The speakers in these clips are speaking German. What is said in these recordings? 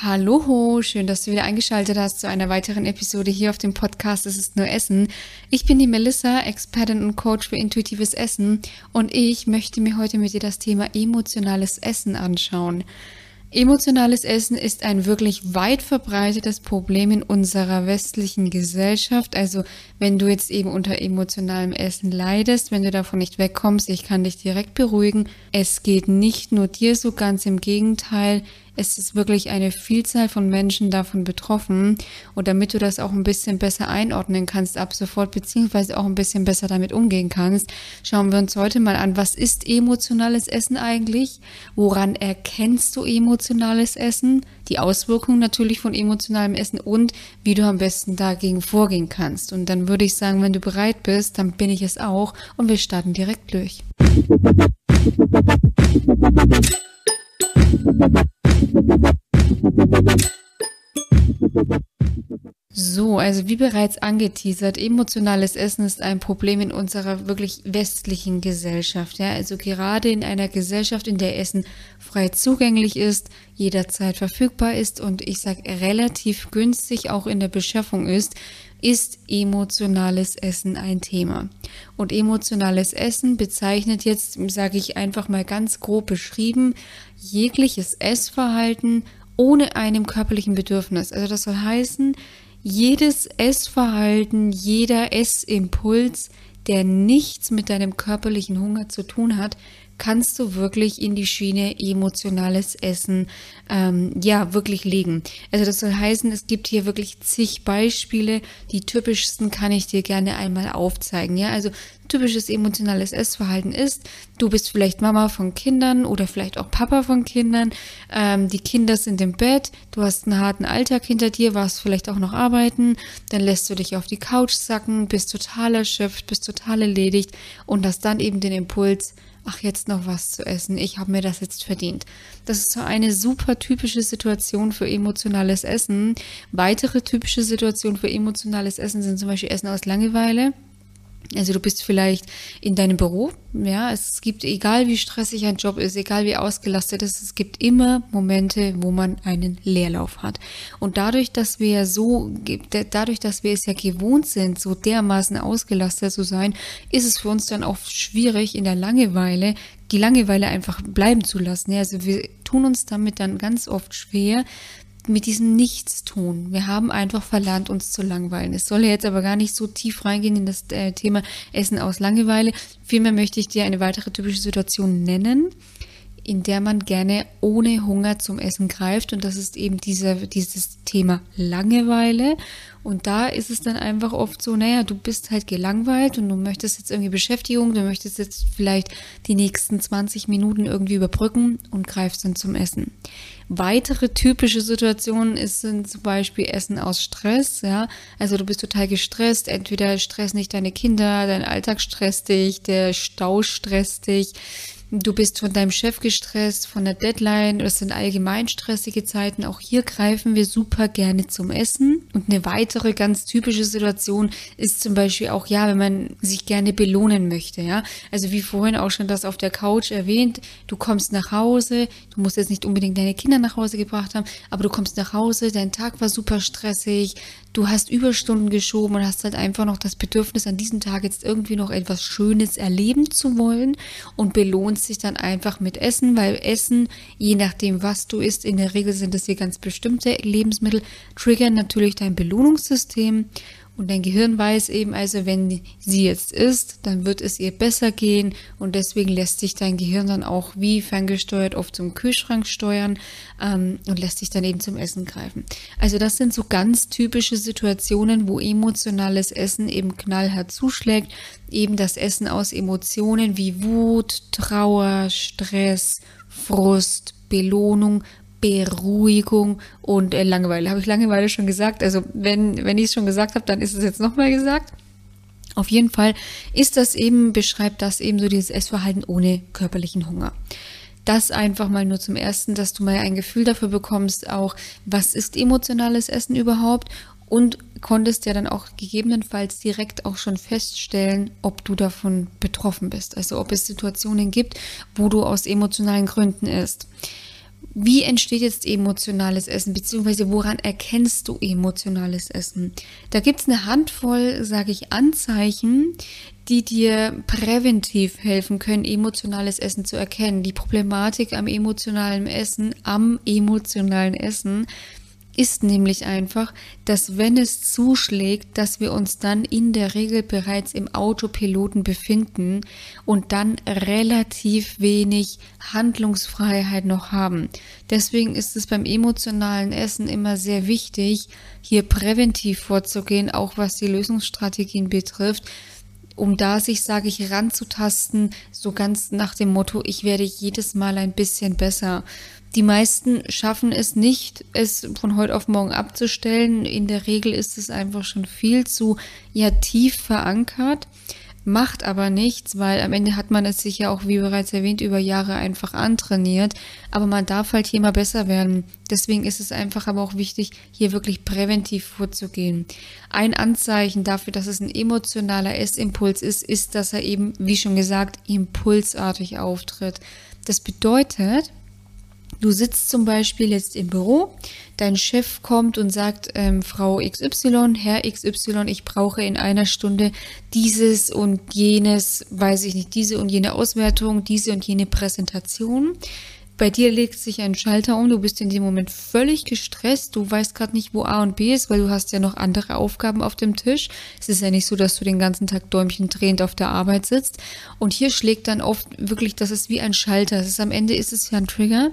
Hallo, schön, dass du wieder eingeschaltet hast zu einer weiteren Episode hier auf dem Podcast Es ist nur Essen. Ich bin die Melissa, Expertin und Coach für intuitives Essen und ich möchte mir heute mit dir das Thema emotionales Essen anschauen. Emotionales Essen ist ein wirklich weit verbreitetes Problem in unserer westlichen Gesellschaft. Also wenn du jetzt eben unter emotionalem Essen leidest, wenn du davon nicht wegkommst, ich kann dich direkt beruhigen. Es geht nicht nur dir so, ganz im Gegenteil. Es ist wirklich eine Vielzahl von Menschen davon betroffen. Und damit du das auch ein bisschen besser einordnen kannst ab sofort, beziehungsweise auch ein bisschen besser damit umgehen kannst, schauen wir uns heute mal an, was ist emotionales Essen eigentlich? Woran erkennst du emotionales Essen? Die Auswirkungen natürlich von emotionalem Essen und wie du am besten dagegen vorgehen kannst. Und dann würde ich sagen, wenn du bereit bist, dann bin ich es auch und wir starten direkt durch. So, also wie bereits angeteasert, emotionales Essen ist ein Problem in unserer wirklich westlichen Gesellschaft. Ja, also gerade in einer Gesellschaft, in der Essen frei zugänglich ist, jederzeit verfügbar ist und ich sage relativ günstig auch in der Beschaffung ist, ist emotionales Essen ein Thema. Und emotionales Essen bezeichnet jetzt, sage ich einfach mal ganz grob beschrieben, jegliches Essverhalten ohne einem körperlichen Bedürfnis. Also das soll heißen, jedes Essverhalten, jeder Essimpuls, der nichts mit deinem körperlichen Hunger zu tun hat, kannst du wirklich in die Schiene emotionales Essen ähm, ja wirklich legen. Also das soll heißen, es gibt hier wirklich zig Beispiele. Die typischsten kann ich dir gerne einmal aufzeigen. Ja, also typisches emotionales Essverhalten ist, du bist vielleicht Mama von Kindern oder vielleicht auch Papa von Kindern. Ähm, die Kinder sind im Bett, du hast einen harten Alltag hinter dir, warst vielleicht auch noch arbeiten, dann lässt du dich auf die Couch sacken, bist total erschöpft, bist total erledigt und hast dann eben den Impuls, ach, jetzt noch was zu essen, ich habe mir das jetzt verdient. Das ist so eine super typische Situation für emotionales Essen. Weitere typische Situationen für emotionales Essen sind zum Beispiel Essen aus Langeweile. Also du bist vielleicht in deinem Büro, ja, es gibt, egal wie stressig ein Job ist, egal wie ausgelastet ist, es gibt immer Momente, wo man einen Leerlauf hat. Und dadurch, dass wir so, dadurch, dass wir es ja gewohnt sind, so dermaßen ausgelastet zu sein, ist es für uns dann auch schwierig, in der Langeweile die Langeweile einfach bleiben zu lassen. Also wir tun uns damit dann ganz oft schwer, mit diesem Nichtstun. Wir haben einfach verlernt, uns zu langweilen. Es soll jetzt aber gar nicht so tief reingehen in das äh, Thema Essen aus Langeweile. Vielmehr möchte ich dir eine weitere typische Situation nennen, in der man gerne ohne Hunger zum Essen greift. Und das ist eben dieser, dieses Thema Langeweile. Und da ist es dann einfach oft so, naja, du bist halt gelangweilt und du möchtest jetzt irgendwie Beschäftigung, du möchtest jetzt vielleicht die nächsten 20 Minuten irgendwie überbrücken und greifst dann zum Essen. Weitere typische Situationen ist, sind zum Beispiel Essen aus Stress, ja. Also du bist total gestresst, entweder stresst nicht deine Kinder, dein Alltag stresst dich, der Stau stresst dich, du bist von deinem Chef gestresst, von der Deadline, das sind allgemein stressige Zeiten. Auch hier greifen wir super gerne zum Essen. Und eine weitere ganz typische Situation ist zum Beispiel auch, ja, wenn man sich gerne belohnen möchte, ja. Also wie vorhin auch schon das auf der Couch erwähnt, du kommst nach Hause, du musst jetzt nicht unbedingt deine Kinder nach Hause gebracht haben, aber du kommst nach Hause, dein Tag war super stressig, du hast Überstunden geschoben und hast halt einfach noch das Bedürfnis, an diesem Tag jetzt irgendwie noch etwas Schönes erleben zu wollen und belohnst sich dann einfach mit Essen, weil Essen, je nachdem, was du isst, in der Regel sind es hier ganz bestimmte Lebensmittel, triggern natürlich dein Belohnungssystem und dein Gehirn weiß eben also, wenn sie jetzt isst, dann wird es ihr besser gehen und deswegen lässt sich dein Gehirn dann auch wie ferngesteuert oft zum Kühlschrank steuern ähm, und lässt sich dann eben zum Essen greifen. Also das sind so ganz typische Situationen, wo emotionales Essen eben knallhart zuschlägt. Eben das Essen aus Emotionen wie Wut, Trauer, Stress, Frust, Belohnung, Beruhigung und äh, Langeweile. Habe ich Langeweile schon gesagt? Also wenn, wenn ich es schon gesagt habe, dann ist es jetzt nochmal gesagt. Auf jeden Fall ist das eben, beschreibt das eben so dieses Essverhalten ohne körperlichen Hunger. Das einfach mal nur zum ersten, dass du mal ein Gefühl dafür bekommst, auch was ist emotionales Essen überhaupt und konntest ja dann auch gegebenenfalls direkt auch schon feststellen, ob du davon betroffen bist. Also ob es Situationen gibt, wo du aus emotionalen Gründen isst Wie entsteht jetzt emotionales Essen, beziehungsweise woran erkennst du emotionales Essen? Da gibt es eine Handvoll, sage ich, Anzeichen, die dir präventiv helfen können, emotionales Essen zu erkennen. Die Problematik am emotionalen Essen, am emotionalen Essen ist nämlich einfach, dass wenn es zuschlägt, dass wir uns dann in der Regel bereits im Autopiloten befinden und dann relativ wenig Handlungsfreiheit noch haben. Deswegen ist es beim emotionalen Essen immer sehr wichtig, hier präventiv vorzugehen, auch was die Lösungsstrategien betrifft, um da sich, sage ich, ranzutasten, so ganz nach dem Motto, ich werde jedes Mal ein bisschen besser. Die meisten schaffen es nicht, es von heute auf morgen abzustellen. In der Regel ist es einfach schon viel zu ja tief verankert, macht aber nichts, weil am Ende hat man es sich ja auch, wie bereits erwähnt, über Jahre einfach antrainiert. Aber man darf halt hier mal besser werden. Deswegen ist es einfach aber auch wichtig, hier wirklich präventiv vorzugehen. Ein Anzeichen dafür, dass es ein emotionaler Essimpuls ist, ist, dass er eben, wie schon gesagt, impulsartig auftritt. Das bedeutet, Du sitzt zum Beispiel jetzt im Büro, dein Chef kommt und sagt, ähm, Frau XY, Herr XY, ich brauche in einer Stunde dieses und jenes, weiß ich nicht, diese und jene Auswertung, diese und jene Präsentation. Bei dir legt sich ein Schalter um, du bist in dem Moment völlig gestresst, du weißt gerade nicht, wo A und B ist, weil du hast ja noch andere Aufgaben auf dem Tisch. Es ist ja nicht so, dass du den ganzen Tag Däumchen drehend auf der Arbeit sitzt. Und hier schlägt dann oft wirklich, das ist wie ein Schalter. Ist, am Ende ist es ja ein Trigger,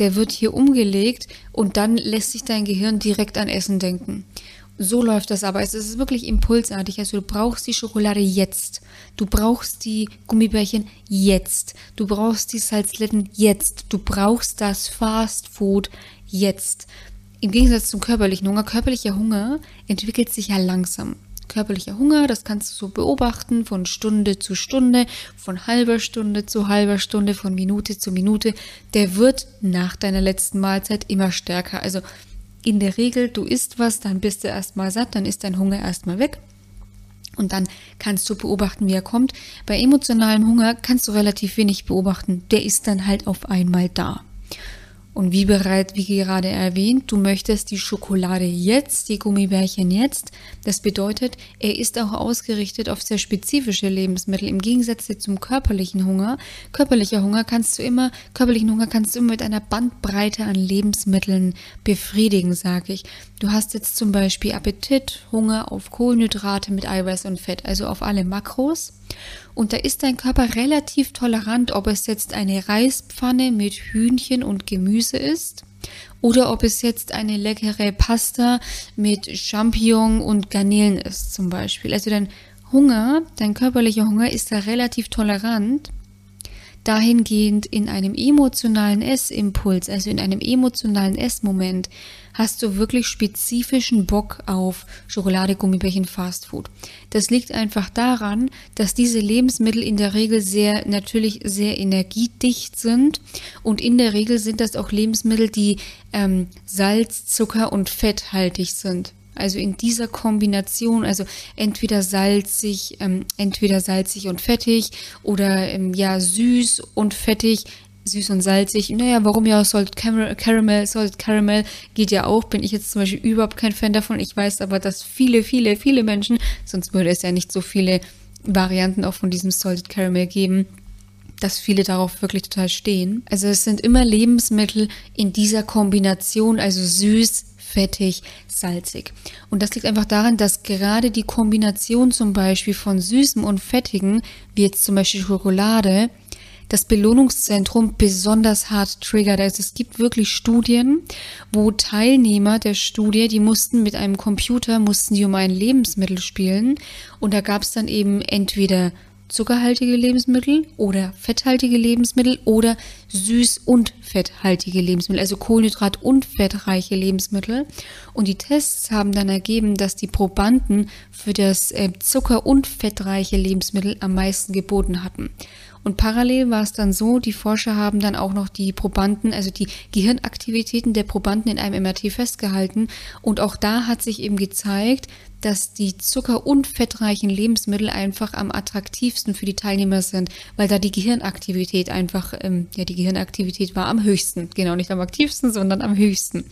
der wird hier umgelegt und dann lässt sich dein Gehirn direkt an Essen denken. So läuft das aber. Es ist wirklich impulsartig. Also du brauchst die Schokolade jetzt. Du brauchst die Gummibärchen jetzt. Du brauchst die Salzletten jetzt. Du brauchst das Fast Food jetzt. Im Gegensatz zum körperlichen Hunger. Körperlicher Hunger entwickelt sich ja langsam. Körperlicher Hunger, das kannst du so beobachten von Stunde zu Stunde, von halber Stunde zu halber Stunde, von Minute zu Minute. Der wird nach deiner letzten Mahlzeit immer stärker. Also in der Regel, du isst was, dann bist du erstmal satt, dann ist dein Hunger erstmal weg. Und dann kannst du beobachten, wie er kommt. Bei emotionalem Hunger kannst du relativ wenig beobachten. Der ist dann halt auf einmal da. Und wie bereit, wie gerade erwähnt, du möchtest die Schokolade jetzt, die Gummibärchen jetzt. Das bedeutet, er ist auch ausgerichtet auf sehr spezifische Lebensmittel im Gegensatz zum körperlichen Hunger. Körperlicher Hunger kannst du immer, körperlichen Hunger kannst du immer mit einer Bandbreite an Lebensmitteln befriedigen, sage ich. Du hast jetzt zum Beispiel Appetit, Hunger auf Kohlenhydrate mit Eiweiß und Fett, also auf alle Makros. Und da ist dein Körper relativ tolerant, ob es jetzt eine Reispfanne mit Hühnchen und Gemüse ist oder ob es jetzt eine leckere Pasta mit Champignon und Garnelen ist zum Beispiel. Also dein Hunger, dein körperlicher Hunger ist da relativ tolerant dahingehend in einem emotionalen Essimpuls, also in einem emotionalen Essmoment, hast du wirklich spezifischen Bock auf Schokolade, Gummibärchen, Fastfood. Das liegt einfach daran, dass diese Lebensmittel in der Regel sehr, natürlich sehr energiedicht sind und in der Regel sind das auch Lebensmittel, die ähm, Salz, Zucker und fetthaltig sind. Also in dieser Kombination, also entweder salzig, ähm, entweder salzig und fettig oder ähm, ja süß und fettig, süß und salzig. Naja, warum ja Salt Caramel, Salt Caramel geht ja auch. Bin ich jetzt zum Beispiel überhaupt kein Fan davon. Ich weiß aber, dass viele, viele, viele Menschen, sonst würde es ja nicht so viele Varianten auch von diesem Salted Caramel geben dass viele darauf wirklich total stehen. Also es sind immer Lebensmittel in dieser Kombination, also süß, fettig, salzig. Und das liegt einfach daran, dass gerade die Kombination zum Beispiel von Süßem und Fettigen, wie jetzt zum Beispiel Schokolade, das Belohnungszentrum besonders hart triggert. Also es gibt wirklich Studien, wo Teilnehmer der Studie, die mussten mit einem Computer, mussten die um ein Lebensmittel spielen und da gab es dann eben entweder zuckerhaltige Lebensmittel oder fetthaltige Lebensmittel oder süß- und fetthaltige Lebensmittel, also Kohlenhydrat- und fettreiche Lebensmittel. Und die Tests haben dann ergeben, dass die Probanden für das äh, Zucker- und fettreiche Lebensmittel am meisten geboten hatten. Und parallel war es dann so, die Forscher haben dann auch noch die Probanden, also die Gehirnaktivitäten der Probanden in einem MRT festgehalten. Und auch da hat sich eben gezeigt, dass die zucker- und fettreichen Lebensmittel einfach am attraktivsten für die Teilnehmer sind, weil da die Gehirnaktivität einfach, ähm, ja, die Gehirnaktivität war am höchsten. Genau, nicht am aktivsten, sondern am höchsten.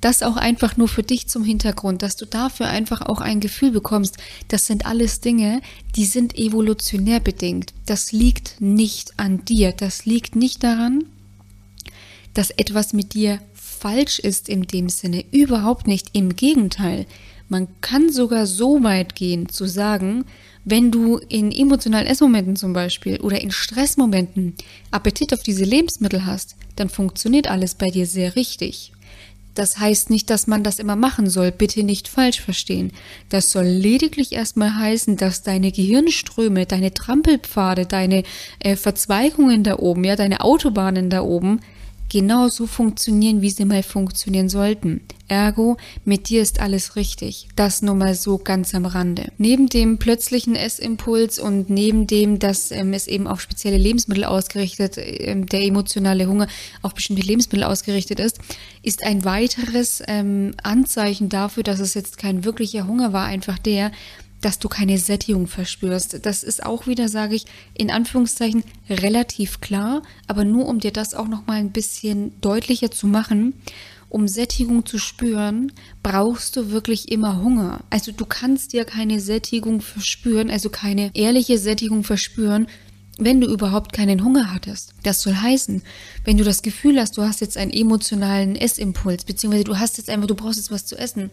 Das auch einfach nur für dich zum Hintergrund, dass du dafür einfach auch ein Gefühl bekommst. Das sind alles Dinge, die sind evolutionär bedingt. Das liegt nicht an dir. Das liegt nicht daran, dass etwas mit dir falsch ist in dem Sinne. Überhaupt nicht. Im Gegenteil. Man kann sogar so weit gehen zu sagen, wenn du in emotionalen Essmomenten zum Beispiel oder in Stressmomenten Appetit auf diese Lebensmittel hast, dann funktioniert alles bei dir sehr richtig. Das heißt nicht, dass man das immer machen soll, bitte nicht falsch verstehen. Das soll lediglich erstmal heißen, dass deine Gehirnströme, deine Trampelpfade, deine äh, Verzweigungen da oben, ja, deine Autobahnen da oben genauso funktionieren, wie sie mal funktionieren sollten. Ergo, mit dir ist alles richtig. Das nur mal so ganz am Rande. Neben dem plötzlichen Essimpuls und neben dem, dass ähm, es eben auf spezielle Lebensmittel ausgerichtet, ähm, der emotionale Hunger auf bestimmte Lebensmittel ausgerichtet ist, ist ein weiteres ähm, Anzeichen dafür, dass es jetzt kein wirklicher Hunger war, einfach der, dass du keine Sättigung verspürst. Das ist auch wieder, sage ich, in Anführungszeichen relativ klar, aber nur um dir das auch noch mal ein bisschen deutlicher zu machen. Um Sättigung zu spüren, brauchst du wirklich immer Hunger. Also du kannst dir keine Sättigung verspüren, also keine ehrliche Sättigung verspüren, wenn du überhaupt keinen Hunger hattest. Das soll heißen, wenn du das Gefühl hast, du hast jetzt einen emotionalen Essimpuls, beziehungsweise du hast jetzt einfach, du brauchst jetzt was zu essen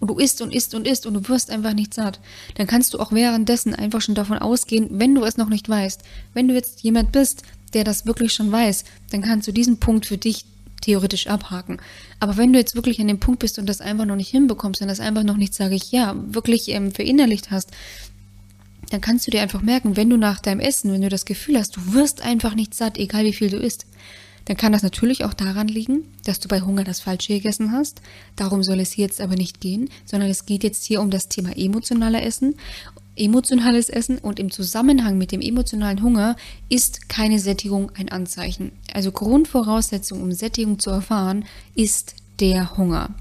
und du isst und isst und isst und du wirst einfach nicht satt, dann kannst du auch währenddessen einfach schon davon ausgehen, wenn du es noch nicht weißt, wenn du jetzt jemand bist, der das wirklich schon weiß, dann kannst du diesen Punkt für dich theoretisch abhaken. Aber wenn du jetzt wirklich an dem Punkt bist und das einfach noch nicht hinbekommst und das einfach noch nicht, sage ich, ja, wirklich ähm, verinnerlicht hast, dann kannst du dir einfach merken, wenn du nach deinem Essen, wenn du das Gefühl hast, du wirst einfach nicht satt, egal wie viel du isst, dann kann das natürlich auch daran liegen, dass du bei Hunger das Falsche gegessen hast. Darum soll es hier jetzt aber nicht gehen, sondern es geht jetzt hier um das Thema emotionale Essen. Emotionales Essen und im Zusammenhang mit dem emotionalen Hunger ist keine Sättigung ein Anzeichen. Also Grundvoraussetzung, um Sättigung zu erfahren, ist der Hunger.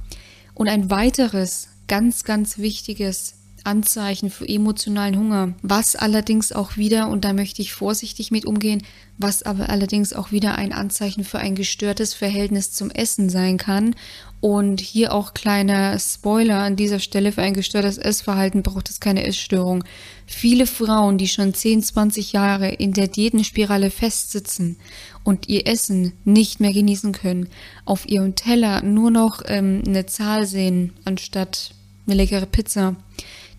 Und ein weiteres ganz, ganz wichtiges Anzeichen für emotionalen Hunger, was allerdings auch wieder, und da möchte ich vorsichtig mit umgehen, was aber allerdings auch wieder ein Anzeichen für ein gestörtes Verhältnis zum Essen sein kann. Und hier auch kleiner Spoiler an dieser Stelle, für ein gestörtes Essverhalten braucht es keine Essstörung. Viele Frauen, die schon 10, 20 Jahre in der Diätenspirale festsitzen und ihr Essen nicht mehr genießen können, auf ihrem Teller nur noch ähm, eine Zahl sehen, anstatt eine leckere Pizza,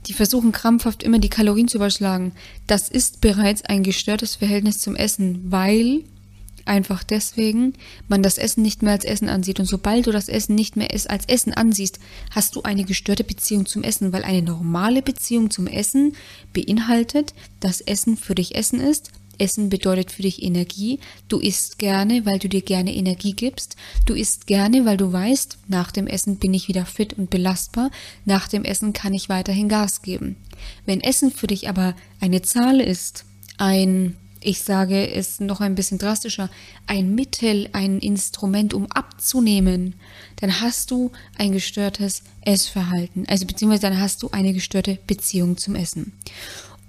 die versuchen krampfhaft immer die Kalorien zu überschlagen. Das ist bereits ein gestörtes Verhältnis zum Essen, weil einfach deswegen man das Essen nicht mehr als Essen ansieht. Und sobald du das Essen nicht mehr als Essen ansiehst, hast du eine gestörte Beziehung zum Essen, weil eine normale Beziehung zum Essen beinhaltet, dass Essen für dich Essen ist Essen bedeutet für dich Energie. Du isst gerne, weil du dir gerne Energie gibst. Du isst gerne, weil du weißt, nach dem Essen bin ich wieder fit und belastbar. Nach dem Essen kann ich weiterhin Gas geben. Wenn Essen für dich aber eine Zahl ist, ein, ich sage es noch ein bisschen drastischer, ein Mittel, ein Instrument, um abzunehmen, dann hast du ein gestörtes Essverhalten. Also beziehungsweise dann hast du eine gestörte Beziehung zum Essen.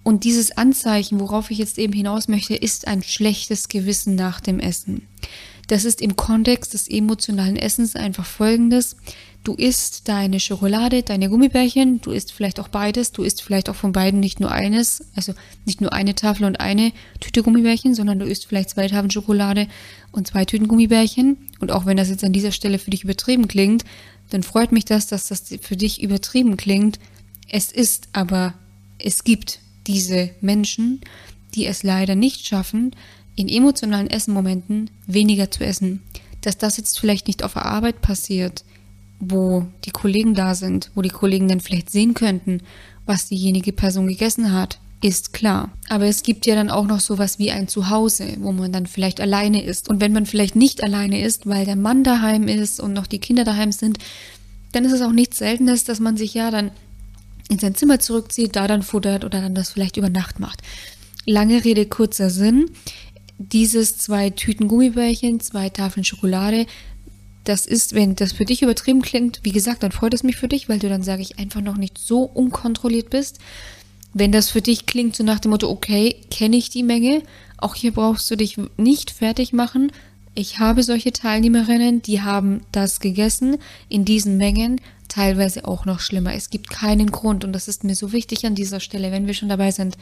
Und dieses Anzeichen, worauf ich jetzt eben hinaus möchte, ist ein schlechtes Gewissen nach dem Essen. Das ist im Kontext des emotionalen Essens einfach folgendes. Du isst deine Schokolade, deine Gummibärchen, du isst vielleicht auch beides, du isst vielleicht auch von beiden nicht nur eines, also nicht nur eine Tafel und eine Tüte Gummibärchen, sondern du isst vielleicht zwei Tafeln Schokolade und zwei Tüten Gummibärchen. Und auch wenn das jetzt an dieser Stelle für dich übertrieben klingt, dann freut mich das, dass das für dich übertrieben klingt. Es ist aber, es gibt diese Menschen, die es leider nicht schaffen, in emotionalen Essenmomenten weniger zu essen. Dass das jetzt vielleicht nicht auf der Arbeit passiert, wo die Kollegen da sind, wo die Kollegen dann vielleicht sehen könnten, was diejenige Person gegessen hat, ist klar. Aber es gibt ja dann auch noch sowas wie ein Zuhause, wo man dann vielleicht alleine ist. Und wenn man vielleicht nicht alleine ist, weil der Mann daheim ist und noch die Kinder daheim sind, dann ist es auch nichts Seltenes, dass man sich ja dann in sein Zimmer zurückzieht, da dann futtert oder dann das vielleicht über Nacht macht. Lange Rede, kurzer Sinn. Dieses zwei Tüten Gummibärchen, zwei Tafeln Schokolade, das ist, wenn das für dich übertrieben klingt, wie gesagt, dann freut es mich für dich, weil du dann, sage ich, einfach noch nicht so unkontrolliert bist. Wenn das für dich klingt, so nach dem Motto, okay, kenne ich die Menge, auch hier brauchst du dich nicht fertig machen. Ich habe solche Teilnehmerinnen, die haben das gegessen in diesen Mengen, teilweise auch noch schlimmer. Es gibt keinen Grund, und das ist mir so wichtig an dieser Stelle, wenn wir schon dabei sind,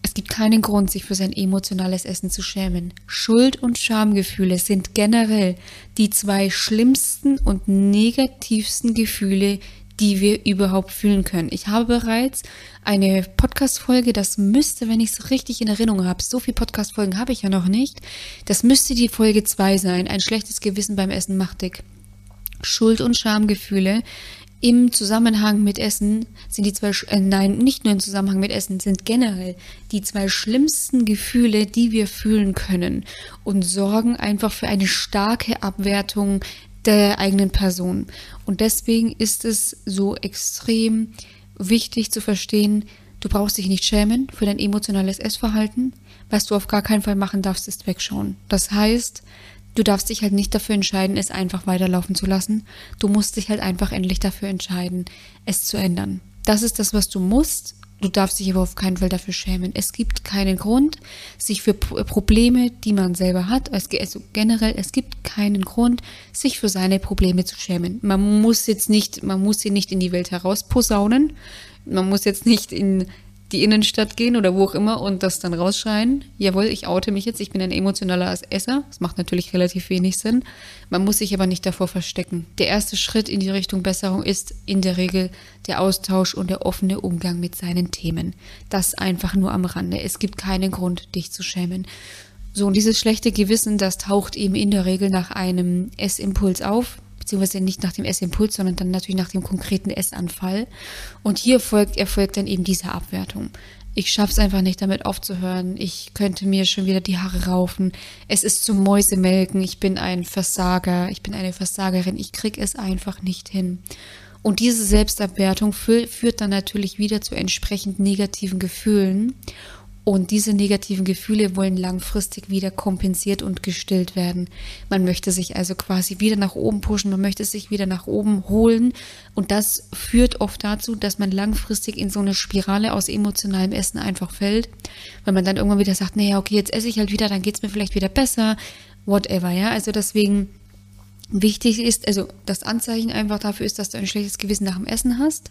es gibt keinen Grund, sich für sein emotionales Essen zu schämen. Schuld und Schamgefühle sind generell die zwei schlimmsten und negativsten Gefühle, die wir überhaupt fühlen können. Ich habe bereits eine Podcast-Folge, das müsste, wenn ich es richtig in Erinnerung habe, so viele Podcast-Folgen habe ich ja noch nicht, das müsste die Folge 2 sein. Ein schlechtes Gewissen beim Essen macht dick. Schuld- und Schamgefühle im Zusammenhang mit Essen sind die zwei, äh, nein, nicht nur im Zusammenhang mit Essen, sind generell die zwei schlimmsten Gefühle, die wir fühlen können und sorgen einfach für eine starke Abwertung der eigenen Person. Und deswegen ist es so extrem wichtig zu verstehen, du brauchst dich nicht schämen für dein emotionales Essverhalten. Was du auf gar keinen Fall machen darfst, ist wegschauen. Das heißt, du darfst dich halt nicht dafür entscheiden, es einfach weiterlaufen zu lassen. Du musst dich halt einfach endlich dafür entscheiden, es zu ändern. Das ist das, was du musst. Du darfst dich aber auf keinen Fall dafür schämen. Es gibt keinen Grund, sich für Probleme, die man selber hat, also generell, es gibt keinen Grund, sich für seine Probleme zu schämen. Man muss jetzt nicht, man muss sie nicht in die Welt herausposaunen. Man muss jetzt nicht in die Innenstadt gehen oder wo auch immer und das dann rausschreien. Jawohl, ich oute mich jetzt, ich bin ein emotionaler Esser. Das macht natürlich relativ wenig Sinn. Man muss sich aber nicht davor verstecken. Der erste Schritt in die Richtung Besserung ist in der Regel der Austausch und der offene Umgang mit seinen Themen. Das einfach nur am Rande. Es gibt keinen Grund, dich zu schämen. So, und dieses schlechte Gewissen, das taucht eben in der Regel nach einem Essimpuls auf beziehungsweise nicht nach dem Essimpuls, sondern dann natürlich nach dem konkreten Essanfall. Und hier folgt, erfolgt dann eben diese Abwertung. Ich schaffe es einfach nicht, damit aufzuhören. Ich könnte mir schon wieder die Haare raufen. Es ist zum Mäusemelken. Ich bin ein Versager. Ich bin eine Versagerin. Ich krieg es einfach nicht hin. Und diese Selbstabwertung führt dann natürlich wieder zu entsprechend negativen Gefühlen. Und diese negativen Gefühle wollen langfristig wieder kompensiert und gestillt werden. Man möchte sich also quasi wieder nach oben pushen, man möchte sich wieder nach oben holen. Und das führt oft dazu, dass man langfristig in so eine Spirale aus emotionalem Essen einfach fällt. Weil man dann irgendwann wieder sagt, naja, okay, jetzt esse ich halt wieder, dann geht es mir vielleicht wieder besser. Whatever, ja. Also deswegen wichtig ist, also das Anzeichen einfach dafür ist, dass du ein schlechtes Gewissen nach dem Essen hast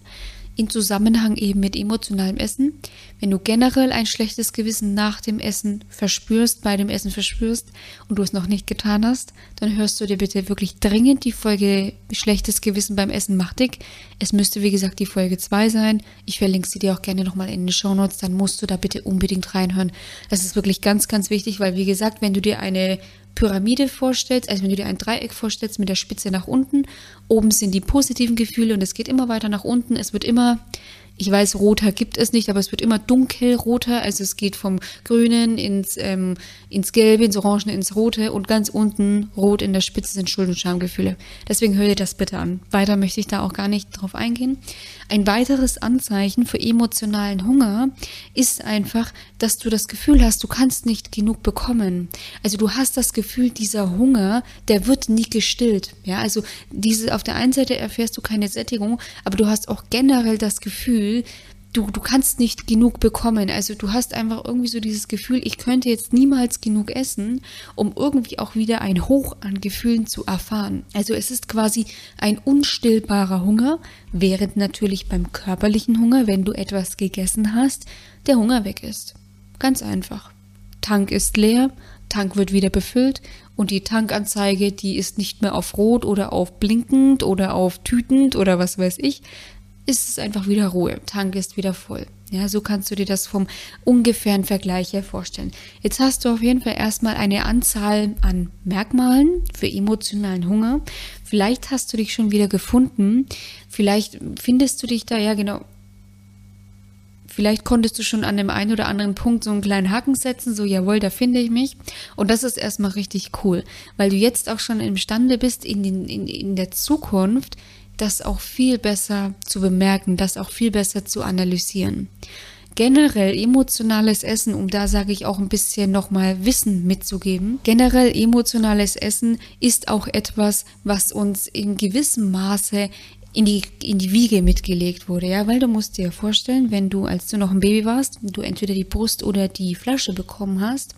in Zusammenhang eben mit emotionalem Essen. Wenn du generell ein schlechtes Gewissen nach dem Essen verspürst, bei dem Essen verspürst und du es noch nicht getan hast, dann hörst du dir bitte wirklich dringend die Folge Schlechtes Gewissen beim Essen macht dick. Es müsste wie gesagt die Folge 2 sein. Ich verlinke sie dir auch gerne nochmal in den Show Notes, dann musst du da bitte unbedingt reinhören. Das ist wirklich ganz, ganz wichtig, weil wie gesagt, wenn du dir eine Pyramide vorstellst, also wenn du dir ein Dreieck vorstellst mit der Spitze nach unten, oben sind die positiven Gefühle und es geht immer weiter nach unten, es wird immer ich weiß, roter gibt es nicht, aber es wird immer dunkelroter. Also es geht vom Grünen ins, ähm, ins Gelbe, ins Orange, ins Rote und ganz unten rot in der Spitze sind Schuld- und Schamgefühle. Deswegen hör dir das bitte an. Weiter möchte ich da auch gar nicht drauf eingehen. Ein weiteres Anzeichen für emotionalen Hunger ist einfach, dass du das Gefühl hast, du kannst nicht genug bekommen. Also du hast das Gefühl, dieser Hunger, der wird nie gestillt. Ja, also diese, auf der einen Seite erfährst du keine Sättigung, aber du hast auch generell das Gefühl, Gefühl, du, du kannst nicht genug bekommen. Also du hast einfach irgendwie so dieses Gefühl, ich könnte jetzt niemals genug essen, um irgendwie auch wieder ein Hoch an Gefühlen zu erfahren. Also es ist quasi ein unstillbarer Hunger, während natürlich beim körperlichen Hunger, wenn du etwas gegessen hast, der Hunger weg ist. Ganz einfach. Tank ist leer, Tank wird wieder befüllt und die Tankanzeige, die ist nicht mehr auf rot oder auf blinkend oder auf tütend oder was weiß ich, ist es einfach wieder Ruhe. Tank ist wieder voll. Ja, so kannst du dir das vom ungefähren Vergleich her vorstellen. Jetzt hast du auf jeden Fall erstmal eine Anzahl an Merkmalen für emotionalen Hunger. Vielleicht hast du dich schon wieder gefunden. Vielleicht findest du dich da, ja genau. Vielleicht konntest du schon an dem einen oder anderen Punkt so einen kleinen Haken setzen, so jawohl, da finde ich mich. Und das ist erstmal richtig cool, weil du jetzt auch schon imstande bist, in, den, in, in der Zukunft das auch viel besser zu bemerken, das auch viel besser zu analysieren. generell emotionales Essen, um da sage ich auch ein bisschen nochmal Wissen mitzugeben. Generell emotionales Essen ist auch etwas, was uns in gewissem Maße in die, in die Wiege mitgelegt wurde, ja, weil du musst dir vorstellen, wenn du, als du noch ein Baby warst, du entweder die Brust oder die Flasche bekommen hast,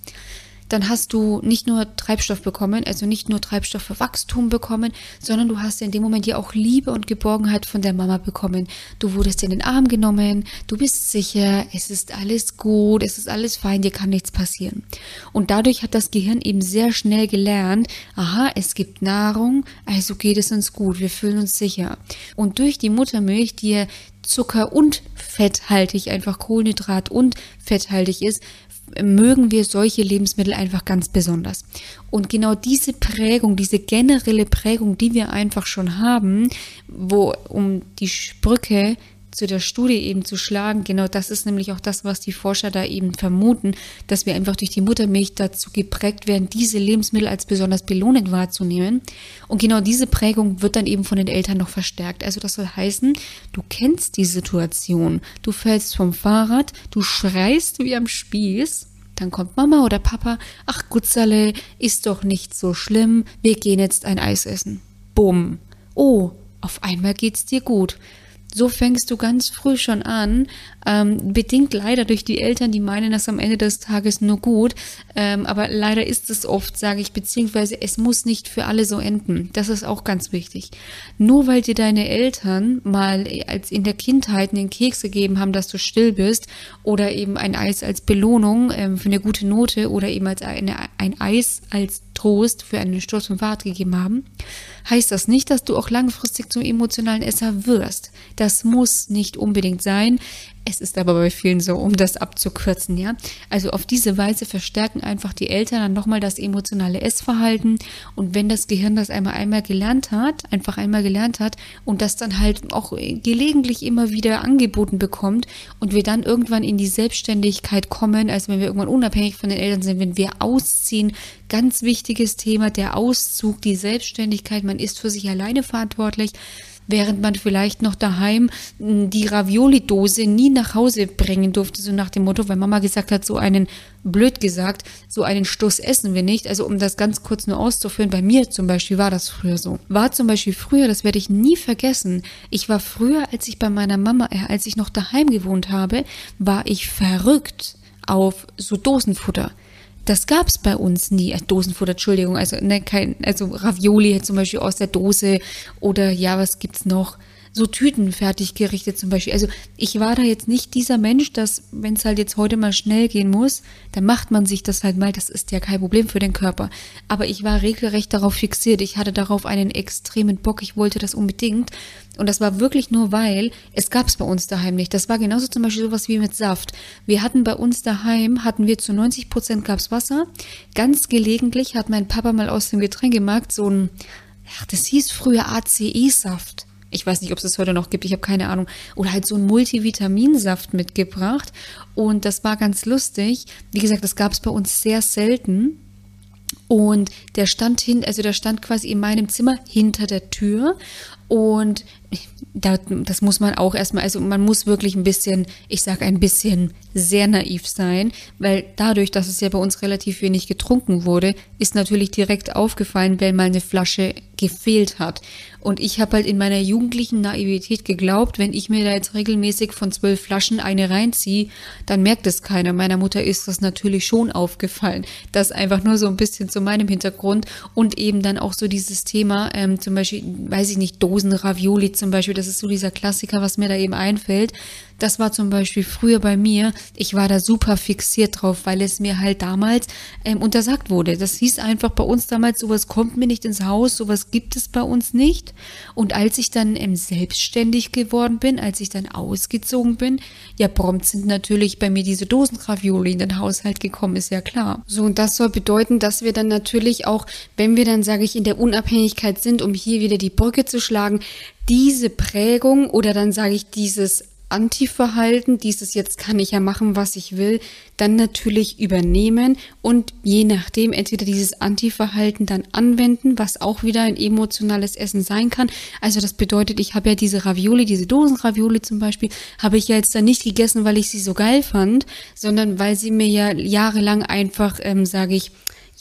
dann hast du nicht nur Treibstoff bekommen, also nicht nur Treibstoff für Wachstum bekommen, sondern du hast in dem Moment ja auch Liebe und Geborgenheit von der Mama bekommen. Du wurdest in den Arm genommen, du bist sicher, es ist alles gut, es ist alles fein, dir kann nichts passieren. Und dadurch hat das Gehirn eben sehr schnell gelernt, aha, es gibt Nahrung, also geht es uns gut, wir fühlen uns sicher. Und durch die Muttermilch, die ja Zucker und fetthaltig, einfach Kohlenhydrat und fetthaltig ist, mögen wir solche Lebensmittel einfach ganz besonders. Und genau diese Prägung, diese generelle Prägung, die wir einfach schon haben, wo um die Sprücke zu der Studie eben zu schlagen, genau das ist nämlich auch das, was die Forscher da eben vermuten, dass wir einfach durch die Muttermilch dazu geprägt werden, diese Lebensmittel als besonders belohnend wahrzunehmen. Und genau diese Prägung wird dann eben von den Eltern noch verstärkt. Also das soll heißen, du kennst die Situation, du fällst vom Fahrrad, du schreist wie am Spieß, dann kommt Mama oder Papa, ach Gutzerle, ist doch nicht so schlimm, wir gehen jetzt ein Eis essen. Bumm. Oh, auf einmal geht's dir gut. So fängst du ganz früh schon an, ähm, bedingt leider durch die Eltern, die meinen das am Ende des Tages nur gut, ähm, aber leider ist es oft, sage ich, beziehungsweise es muss nicht für alle so enden. Das ist auch ganz wichtig. Nur weil dir deine Eltern mal als in der Kindheit einen Keks gegeben haben, dass du still bist oder eben ein Eis als Belohnung ähm, für eine gute Note oder eben als eine, ein Eis als Trost für einen Sturz vom Fahrrad gegeben haben, heißt das nicht, dass du auch langfristig zum emotionalen Esser wirst. Das muss nicht unbedingt sein. Es ist aber bei vielen so, um das abzukürzen, ja. Also auf diese Weise verstärken einfach die Eltern dann nochmal das emotionale Essverhalten. Und wenn das Gehirn das einmal einmal gelernt hat, einfach einmal gelernt hat und das dann halt auch gelegentlich immer wieder angeboten bekommt und wir dann irgendwann in die Selbstständigkeit kommen, also wenn wir irgendwann unabhängig von den Eltern sind, wenn wir ausziehen, ganz wichtiges Thema, der Auszug, die Selbstständigkeit, man ist für sich alleine verantwortlich während man vielleicht noch daheim hm, die Ravioli-Dose nie nach Hause bringen durfte, so nach dem Motto, weil Mama gesagt hat, so einen, blöd gesagt, so einen Stoß essen wir nicht. Also um das ganz kurz nur auszuführen, bei mir zum Beispiel war das früher so. War zum Beispiel früher, das werde ich nie vergessen, ich war früher, als ich bei meiner Mama, äh, als ich noch daheim gewohnt habe, war ich verrückt auf so Dosenfutter. Das gab es bei uns nie. Äh, Dosenfutter, Entschuldigung, also ne, kein, also Ravioli zum Beispiel aus der Dose oder ja, was gibt's noch? So Tüten fertig gerichtet zum Beispiel. Also ich war da jetzt nicht dieser Mensch, dass wenn es halt jetzt heute mal schnell gehen muss, dann macht man sich das halt mal. Das ist ja kein Problem für den Körper. Aber ich war regelrecht darauf fixiert. Ich hatte darauf einen extremen Bock. Ich wollte das unbedingt. Und das war wirklich nur, weil es gab es bei uns daheim nicht. Das war genauso zum Beispiel sowas wie mit Saft. Wir hatten bei uns daheim, hatten wir zu 90 Prozent gab's Wasser. Ganz gelegentlich hat mein Papa mal aus dem Getränkemarkt so ein, ach, das hieß früher ACE-Saft ich weiß nicht, ob es das heute noch gibt, ich habe keine Ahnung, oder halt so einen Multivitaminsaft mitgebracht. Und das war ganz lustig. Wie gesagt, das gab es bei uns sehr selten. Und der stand hin, also der stand quasi in meinem Zimmer hinter der Tür. Und das muss man auch erstmal, also man muss wirklich ein bisschen, ich sage ein bisschen sehr naiv sein, weil dadurch, dass es ja bei uns relativ wenig getrunken wurde, ist natürlich direkt aufgefallen, wenn mal eine Flasche gefehlt hat. Und ich habe halt in meiner jugendlichen Naivität geglaubt, wenn ich mir da jetzt regelmäßig von zwölf Flaschen eine reinziehe, dann merkt es keiner. Meiner Mutter ist das natürlich schon aufgefallen. Das einfach nur so ein bisschen zu meinem Hintergrund und eben dann auch so dieses Thema, ähm, zum Beispiel, weiß ich nicht, Dosen Ravioli zum Beispiel, das ist so dieser Klassiker, was mir da eben einfällt. Das war zum Beispiel früher bei mir. Ich war da super fixiert drauf, weil es mir halt damals ähm, untersagt wurde. Das hieß einfach bei uns damals, sowas kommt mir nicht ins Haus, sowas gibt es bei uns nicht. Und als ich dann ähm, selbstständig geworden bin, als ich dann ausgezogen bin, ja, prompt sind natürlich bei mir diese Dosenravioli in den Haushalt gekommen, ist ja klar. So, und das soll bedeuten, dass wir dann natürlich auch, wenn wir dann, sage ich, in der Unabhängigkeit sind, um hier wieder die Brücke zu schlagen, diese Prägung oder dann sage ich dieses Anti-Verhalten, dieses jetzt kann ich ja machen, was ich will, dann natürlich übernehmen und je nachdem entweder dieses Anti-Verhalten dann anwenden, was auch wieder ein emotionales Essen sein kann. Also das bedeutet, ich habe ja diese Ravioli, diese Dosenravioli zum Beispiel, habe ich ja jetzt dann nicht gegessen, weil ich sie so geil fand, sondern weil sie mir ja jahrelang einfach, ähm, sage ich,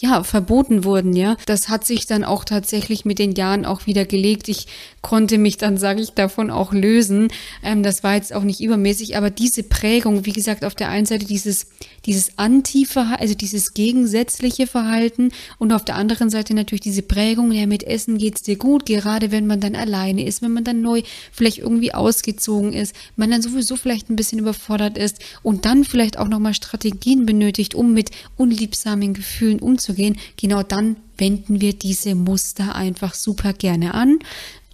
ja, verboten wurden, ja. Das hat sich dann auch tatsächlich mit den Jahren auch wieder gelegt. Ich konnte mich dann, sage ich, davon auch lösen. Ähm, das war jetzt auch nicht übermäßig, aber diese Prägung, wie gesagt, auf der einen Seite dieses, dieses Anti-Verhalten, also dieses gegensätzliche Verhalten und auf der anderen Seite natürlich diese Prägung, ja, mit Essen geht's dir gut, gerade wenn man dann alleine ist, wenn man dann neu vielleicht irgendwie ausgezogen ist, man dann sowieso vielleicht ein bisschen überfordert ist und dann vielleicht auch nochmal Strategien benötigt, um mit unliebsamen Gefühlen umzugehen, genau dann wenden wir diese Muster einfach super gerne an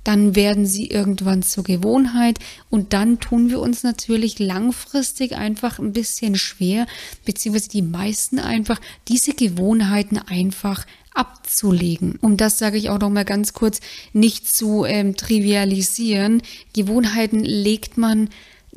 dann werden sie irgendwann zur Gewohnheit und dann tun wir uns natürlich langfristig einfach ein bisschen schwer, beziehungsweise die meisten einfach diese Gewohnheiten einfach abzulegen. Um das sage ich auch noch mal ganz kurz, nicht zu ähm, trivialisieren. Gewohnheiten legt man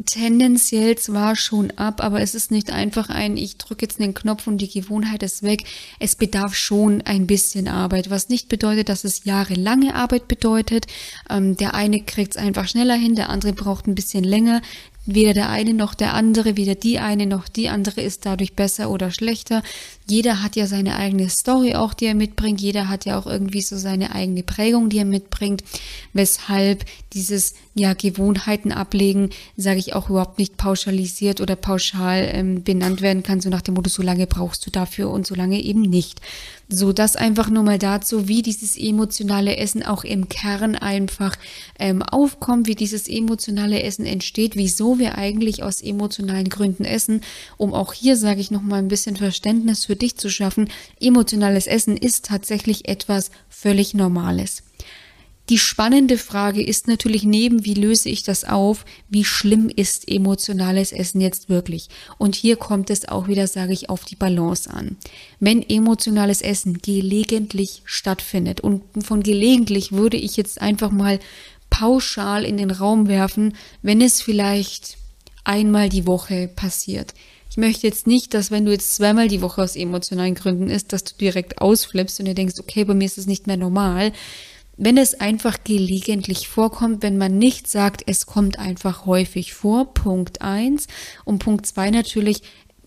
tendenziell zwar schon ab, aber es ist nicht einfach ein, ich drücke jetzt den Knopf und die Gewohnheit ist weg. Es bedarf schon ein bisschen Arbeit, was nicht bedeutet, dass es jahrelange Arbeit bedeutet. Ähm, der eine kriegt es einfach schneller hin, der andere braucht ein bisschen länger. Weder der eine noch der andere, weder die eine noch die andere ist dadurch besser oder schlechter. Jeder hat ja seine eigene Story auch, die er mitbringt. Jeder hat ja auch irgendwie so seine eigene Prägung, die er mitbringt. Weshalb dieses ja Gewohnheiten ablegen, sage ich auch überhaupt nicht pauschalisiert oder pauschal ähm, benannt werden kann, so nach dem Motto, so lange brauchst du dafür und so lange eben nicht. So, das einfach nur mal dazu, wie dieses emotionale Essen auch im Kern einfach ähm, aufkommt, wie dieses emotionale Essen entsteht, wieso wir eigentlich aus emotionalen Gründen essen, um auch hier, sage ich noch mal ein bisschen Verständnis für dich zu schaffen. Emotionales Essen ist tatsächlich etwas völlig Normales. Die spannende Frage ist natürlich neben, wie löse ich das auf, wie schlimm ist emotionales Essen jetzt wirklich? Und hier kommt es auch wieder, sage ich, auf die Balance an. Wenn emotionales Essen gelegentlich stattfindet und von gelegentlich würde ich jetzt einfach mal pauschal in den Raum werfen, wenn es vielleicht einmal die Woche passiert. Ich möchte jetzt nicht, dass wenn du jetzt zweimal die Woche aus emotionalen Gründen isst, dass du direkt ausflippst und dir denkst, okay, bei mir ist es nicht mehr normal, wenn es einfach gelegentlich vorkommt, wenn man nicht sagt, es kommt einfach häufig vor, Punkt eins Und Punkt zwei natürlich,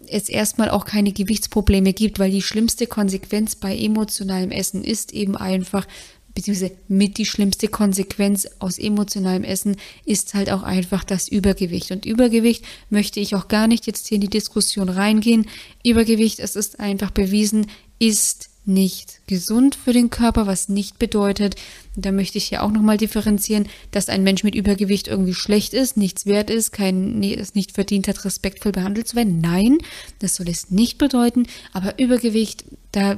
es erstmal auch keine Gewichtsprobleme gibt, weil die schlimmste Konsequenz bei emotionalem Essen ist eben einfach, beziehungsweise mit die schlimmste Konsequenz aus emotionalem Essen ist halt auch einfach das Übergewicht. Und Übergewicht möchte ich auch gar nicht jetzt hier in die Diskussion reingehen. Übergewicht, es ist einfach bewiesen, ist nicht gesund für den Körper, was nicht bedeutet, da möchte ich ja auch nochmal differenzieren, dass ein Mensch mit Übergewicht irgendwie schlecht ist, nichts wert ist, kein, es nicht verdient hat, respektvoll behandelt zu werden. Nein, das soll es nicht bedeuten, aber Übergewicht, da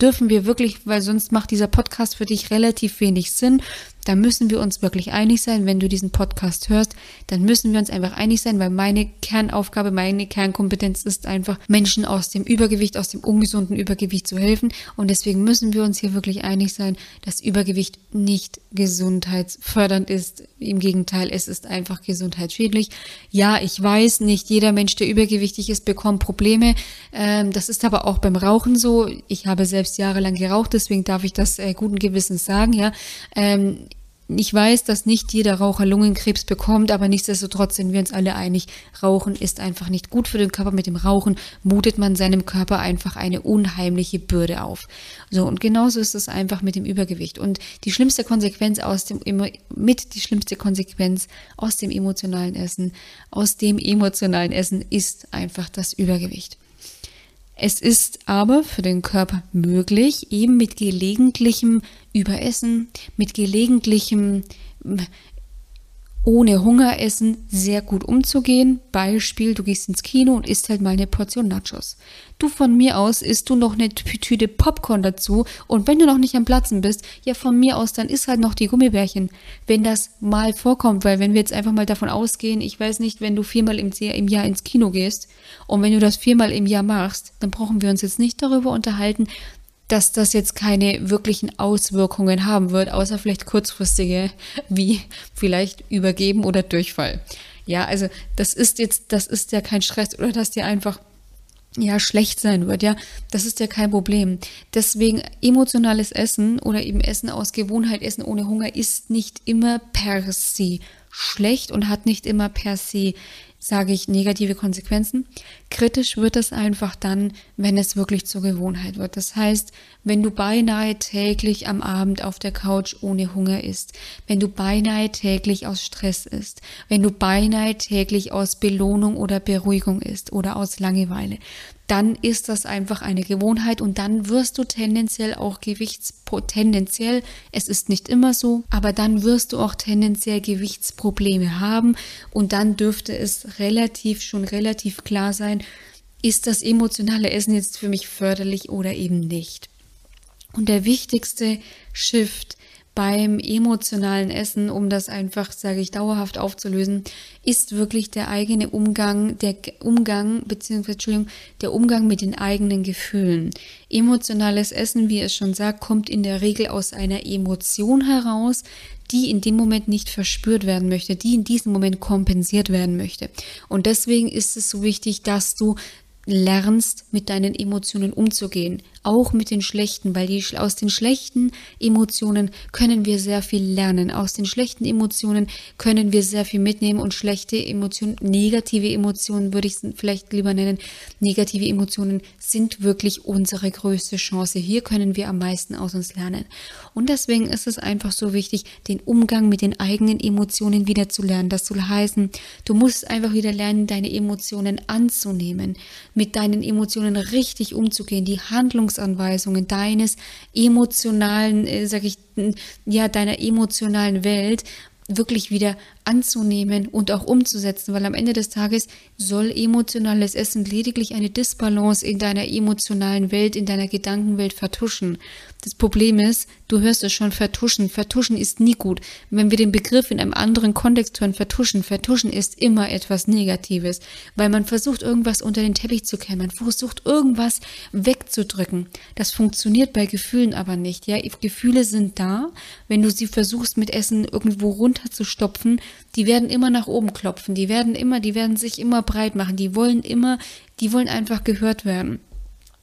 dürfen wir wirklich, weil sonst macht dieser Podcast für dich relativ wenig Sinn. Da müssen wir uns wirklich einig sein. Wenn du diesen Podcast hörst, dann müssen wir uns einfach einig sein, weil meine Kernaufgabe, meine Kernkompetenz ist einfach, Menschen aus dem Übergewicht, aus dem ungesunden Übergewicht zu helfen. Und deswegen müssen wir uns hier wirklich einig sein, dass Übergewicht nicht gesundheitsfördernd ist. Im Gegenteil, es ist einfach gesundheitsschädlich. Ja, ich weiß, nicht jeder Mensch, der übergewichtig ist, bekommt Probleme. Ähm, das ist aber auch beim Rauchen so. Ich habe selbst jahrelang geraucht, deswegen darf ich das äh, guten Gewissens sagen, ja. Ich weiß, dass nicht jeder Raucher Lungenkrebs bekommt, aber nichtsdestotrotz sind wir uns alle einig, Rauchen ist einfach nicht gut für den Körper. Mit dem Rauchen mutet man seinem Körper einfach eine unheimliche Bürde auf. So, und genauso ist es einfach mit dem Übergewicht. Und die schlimmste Konsequenz aus dem, mit die schlimmste Konsequenz aus dem emotionalen Essen, aus dem emotionalen Essen ist einfach das Übergewicht. Es ist aber für den Körper möglich, eben mit gelegentlichem Überessen, mit gelegentlichem ohne Hunger essen sehr gut umzugehen. Beispiel, du gehst ins Kino und isst halt mal eine Portion Nachos. Du von mir aus isst du noch eine Tüte Popcorn dazu und wenn du noch nicht am Platzen bist, ja von mir aus, dann isst halt noch die Gummibärchen. Wenn das mal vorkommt, weil wenn wir jetzt einfach mal davon ausgehen, ich weiß nicht, wenn du viermal im Jahr ins Kino gehst und wenn du das viermal im Jahr machst, dann brauchen wir uns jetzt nicht darüber unterhalten, dass das jetzt keine wirklichen Auswirkungen haben wird, außer vielleicht kurzfristige, wie vielleicht Übergeben oder Durchfall. Ja, also das ist jetzt, das ist ja kein Stress oder dass dir einfach ja schlecht sein wird, ja, das ist ja kein Problem. Deswegen emotionales Essen oder eben Essen aus Gewohnheit, Essen ohne Hunger ist nicht immer per se schlecht und hat nicht immer per se sage ich, negative Konsequenzen. Kritisch wird es einfach dann, wenn es wirklich zur Gewohnheit wird. Das heißt, wenn du beinahe täglich am Abend auf der Couch ohne Hunger isst, wenn du beinahe täglich aus Stress isst, wenn du beinahe täglich aus Belohnung oder Beruhigung isst oder aus Langeweile, dann ist das einfach eine Gewohnheit und dann wirst du tendenziell auch Gewichtspotenziell, es ist nicht immer so, aber dann wirst du auch tendenziell Gewichtsprobleme haben und dann dürfte es relativ schon relativ klar sein, ist das emotionale Essen jetzt für mich förderlich oder eben nicht. Und der wichtigste Shift beim emotionalen Essen, um das einfach, sage ich, dauerhaft aufzulösen, ist wirklich der eigene Umgang, der Umgang, beziehungsweise, Entschuldigung, der Umgang mit den eigenen Gefühlen. Emotionales Essen, wie es schon sagt, kommt in der Regel aus einer Emotion heraus, die in dem Moment nicht verspürt werden möchte, die in diesem Moment kompensiert werden möchte. Und deswegen ist es so wichtig, dass du lernst, mit deinen Emotionen umzugehen auch mit den schlechten, weil die, aus den schlechten Emotionen können wir sehr viel lernen. Aus den schlechten Emotionen können wir sehr viel mitnehmen und schlechte Emotionen, negative Emotionen würde ich es vielleicht lieber nennen. Negative Emotionen sind wirklich unsere größte Chance. Hier können wir am meisten aus uns lernen. Und deswegen ist es einfach so wichtig, den Umgang mit den eigenen Emotionen wieder zu lernen. Das soll heißen, du musst einfach wieder lernen, deine Emotionen anzunehmen, mit deinen Emotionen richtig umzugehen, die Handlung Handlungsanweisungen deines emotionalen, äh, sag ich, ja, deiner emotionalen Welt wirklich wieder anzunehmen und auch umzusetzen, weil am Ende des Tages soll emotionales Essen lediglich eine Disbalance in deiner emotionalen Welt, in deiner Gedankenwelt vertuschen. Das Problem ist, du hörst es schon, vertuschen. Vertuschen ist nie gut. Wenn wir den Begriff in einem anderen Kontext hören, vertuschen, vertuschen ist immer etwas Negatives, weil man versucht, irgendwas unter den Teppich zu kehren, man versucht, irgendwas wegzudrücken. Das funktioniert bei Gefühlen aber nicht. Ja, Gefühle sind da. Wenn du sie versuchst, mit Essen irgendwo runterzustopfen, die werden immer nach oben klopfen. Die werden immer, die werden sich immer breit machen. Die wollen immer, die wollen einfach gehört werden.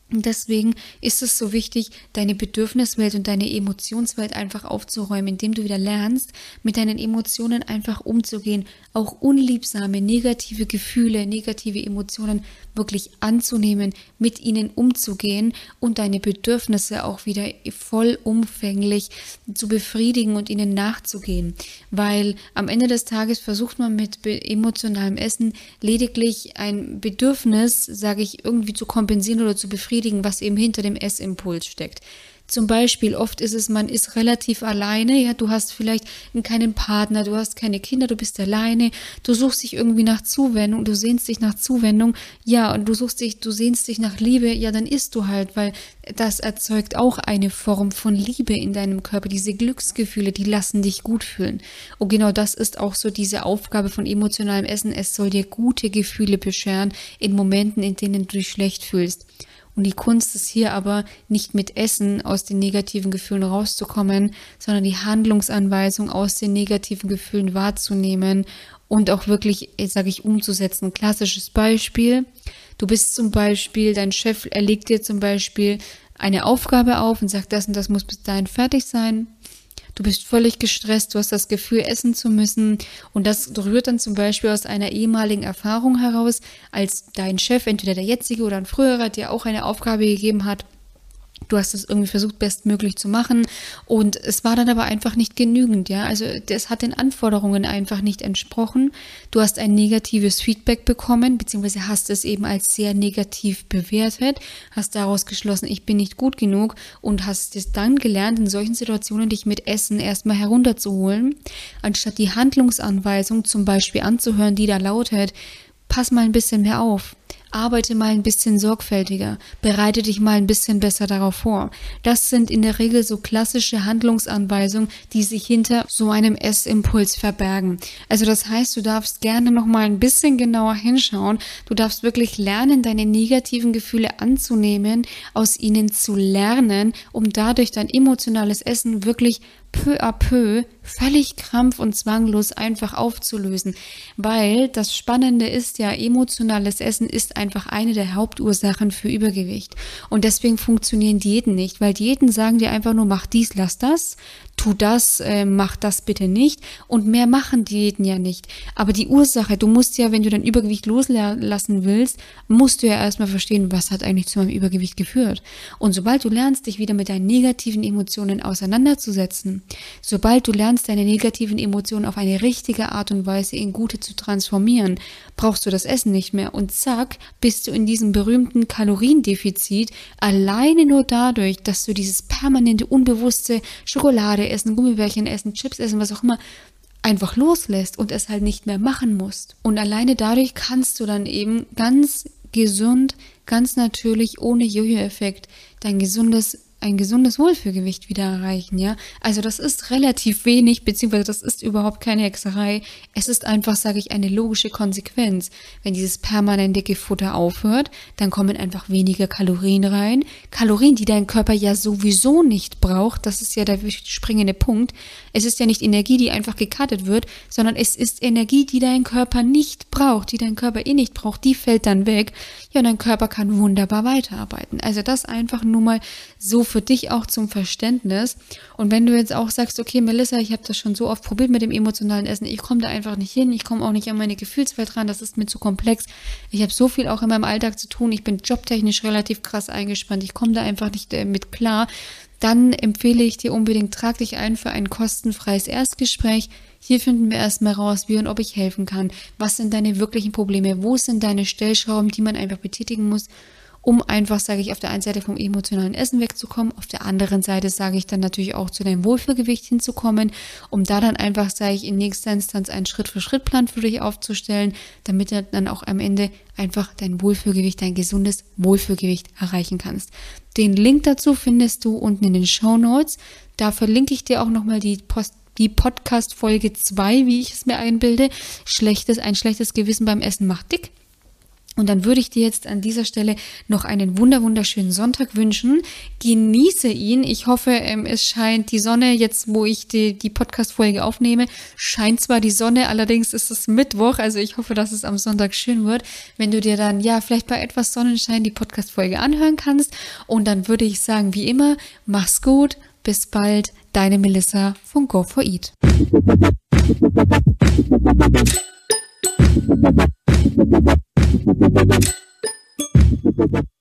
Und deswegen ist es so wichtig, deine Bedürfniswelt und deine Emotionswelt einfach aufzuräumen, indem du wieder lernst, mit deinen Emotionen einfach umzugehen, auch unliebsame, negative Gefühle, negative Emotionen wirklich anzunehmen, mit ihnen umzugehen und deine Bedürfnisse auch wieder vollumfänglich zu befriedigen und ihnen nachzugehen. Weil am Ende des Tages versucht man mit emotionalem Essen lediglich ein Bedürfnis, sage ich, irgendwie zu kompensieren oder zu befriedigen, was eben hinter dem Essimpuls steckt. Zum Beispiel, oft ist es, man ist relativ alleine, ja, du hast vielleicht keinen Partner, du hast keine Kinder, du bist alleine, du suchst dich irgendwie nach Zuwendung, du sehnst dich nach Zuwendung, ja, und du suchst dich, du sehnst dich nach Liebe, ja, dann isst du halt, weil das erzeugt auch eine Form von Liebe in deinem Körper. Diese Glücksgefühle, die lassen dich gut fühlen. Und genau das ist auch so diese Aufgabe von emotionalem Essen. Es soll dir gute Gefühle bescheren in Momenten, in denen du dich schlecht fühlst. Und die Kunst ist hier aber nicht mit Essen aus den negativen Gefühlen rauszukommen, sondern die Handlungsanweisung aus den negativen Gefühlen wahrzunehmen und auch wirklich, sage ich, umzusetzen. Klassisches Beispiel. Du bist zum Beispiel, dein Chef erlegt dir zum Beispiel eine Aufgabe auf und sagt, das und das muss bis dahin fertig sein du bist völlig gestresst, du hast das Gefühl, essen zu müssen. Und das rührt dann zum Beispiel aus einer ehemaligen Erfahrung heraus, als dein Chef, entweder der jetzige oder ein früherer, dir auch eine Aufgabe gegeben hat, Du hast es irgendwie versucht, bestmöglich zu machen und es war dann aber einfach nicht genügend, ja. Also das hat den Anforderungen einfach nicht entsprochen. Du hast ein negatives Feedback bekommen, beziehungsweise hast es eben als sehr negativ bewertet, hast daraus geschlossen, ich bin nicht gut genug und hast es dann gelernt, in solchen Situationen dich mit Essen erstmal herunterzuholen, anstatt die Handlungsanweisung zum Beispiel anzuhören, die da lautet, pass mal ein bisschen mehr auf arbeite mal ein bisschen sorgfältiger, bereite dich mal ein bisschen besser darauf vor. Das sind in der Regel so klassische Handlungsanweisungen, die sich hinter so einem Essimpuls verbergen. Also das heißt, du darfst gerne noch mal ein bisschen genauer hinschauen. Du darfst wirklich lernen, deine negativen Gefühle anzunehmen, aus ihnen zu lernen, um dadurch dein emotionales Essen wirklich peu à peu völlig krampf- und zwanglos einfach aufzulösen. Weil das Spannende ist ja, emotionales Essen ist einfach eine der Hauptursachen für Übergewicht. Und deswegen funktionieren Diäten nicht, weil Diäten sagen dir einfach nur, mach dies, lass das, tu das, äh, mach das bitte nicht. Und mehr machen Diäten ja nicht. Aber die Ursache, du musst ja, wenn du dein Übergewicht loslassen willst, musst du ja erstmal verstehen, was hat eigentlich zu meinem Übergewicht geführt. Und sobald du lernst, dich wieder mit deinen negativen Emotionen auseinanderzusetzen, sobald du lernst, deine negativen Emotionen auf eine richtige Art und Weise in gute zu transformieren, brauchst du das Essen nicht mehr. Und zack, bist du in diesem berühmten Kaloriendefizit alleine nur dadurch, dass du dieses permanente, unbewusste Schokolade essen, Gummibärchen essen, Chips essen, was auch immer, einfach loslässt und es halt nicht mehr machen musst. Und alleine dadurch kannst du dann eben ganz gesund, ganz natürlich, ohne Jojo-Effekt, dein gesundes ein gesundes Wohlfühlgewicht wieder erreichen, ja. Also das ist relativ wenig, beziehungsweise das ist überhaupt keine Hexerei. Es ist einfach, sage ich, eine logische Konsequenz. Wenn dieses permanente Gefutter aufhört, dann kommen einfach weniger Kalorien rein. Kalorien, die dein Körper ja sowieso nicht braucht. Das ist ja der springende Punkt. Es ist ja nicht Energie, die einfach gekartet wird, sondern es ist Energie, die dein Körper nicht braucht, die dein Körper eh nicht braucht. Die fällt dann weg. Ja, und dein Körper kann wunderbar weiterarbeiten. Also das einfach nur mal so für dich auch zum Verständnis. Und wenn du jetzt auch sagst, okay, Melissa, ich habe das schon so oft probiert mit dem emotionalen Essen, ich komme da einfach nicht hin, ich komme auch nicht an meine Gefühlswelt ran, das ist mir zu komplex. Ich habe so viel auch in meinem Alltag zu tun, ich bin jobtechnisch relativ krass eingespannt, ich komme da einfach nicht äh, mit klar. Dann empfehle ich dir unbedingt, trag dich ein für ein kostenfreies Erstgespräch. Hier finden wir erstmal raus, wie und ob ich helfen kann. Was sind deine wirklichen Probleme? Wo sind deine Stellschrauben, die man einfach betätigen muss? Um einfach, sage ich, auf der einen Seite vom emotionalen Essen wegzukommen, auf der anderen Seite sage ich dann natürlich auch zu deinem Wohlfühlgewicht hinzukommen, um da dann einfach, sage ich, in nächster Instanz einen Schritt-für-Schritt-Plan für dich aufzustellen, damit du dann auch am Ende einfach dein Wohlfühlgewicht, dein gesundes Wohlfühlgewicht erreichen kannst. Den Link dazu findest du unten in den Show Notes. Da verlinke ich dir auch nochmal die Post die Podcast Folge 2, wie ich es mir einbilde. Schlechtes, ein schlechtes Gewissen beim Essen macht dick. Und dann würde ich dir jetzt an dieser Stelle noch einen wunder wunderschönen Sonntag wünschen. Genieße ihn. Ich hoffe, ähm, es scheint die Sonne jetzt, wo ich die, die Podcast-Folge aufnehme, scheint zwar die Sonne, allerdings ist es Mittwoch. Also ich hoffe, dass es am Sonntag schön wird, wenn du dir dann, ja, vielleicht bei etwas Sonnenschein die Podcast-Folge anhören kannst. Und dann würde ich sagen, wie immer, mach's gut. Bis bald. Deine Melissa von Go for Eat. Thank you.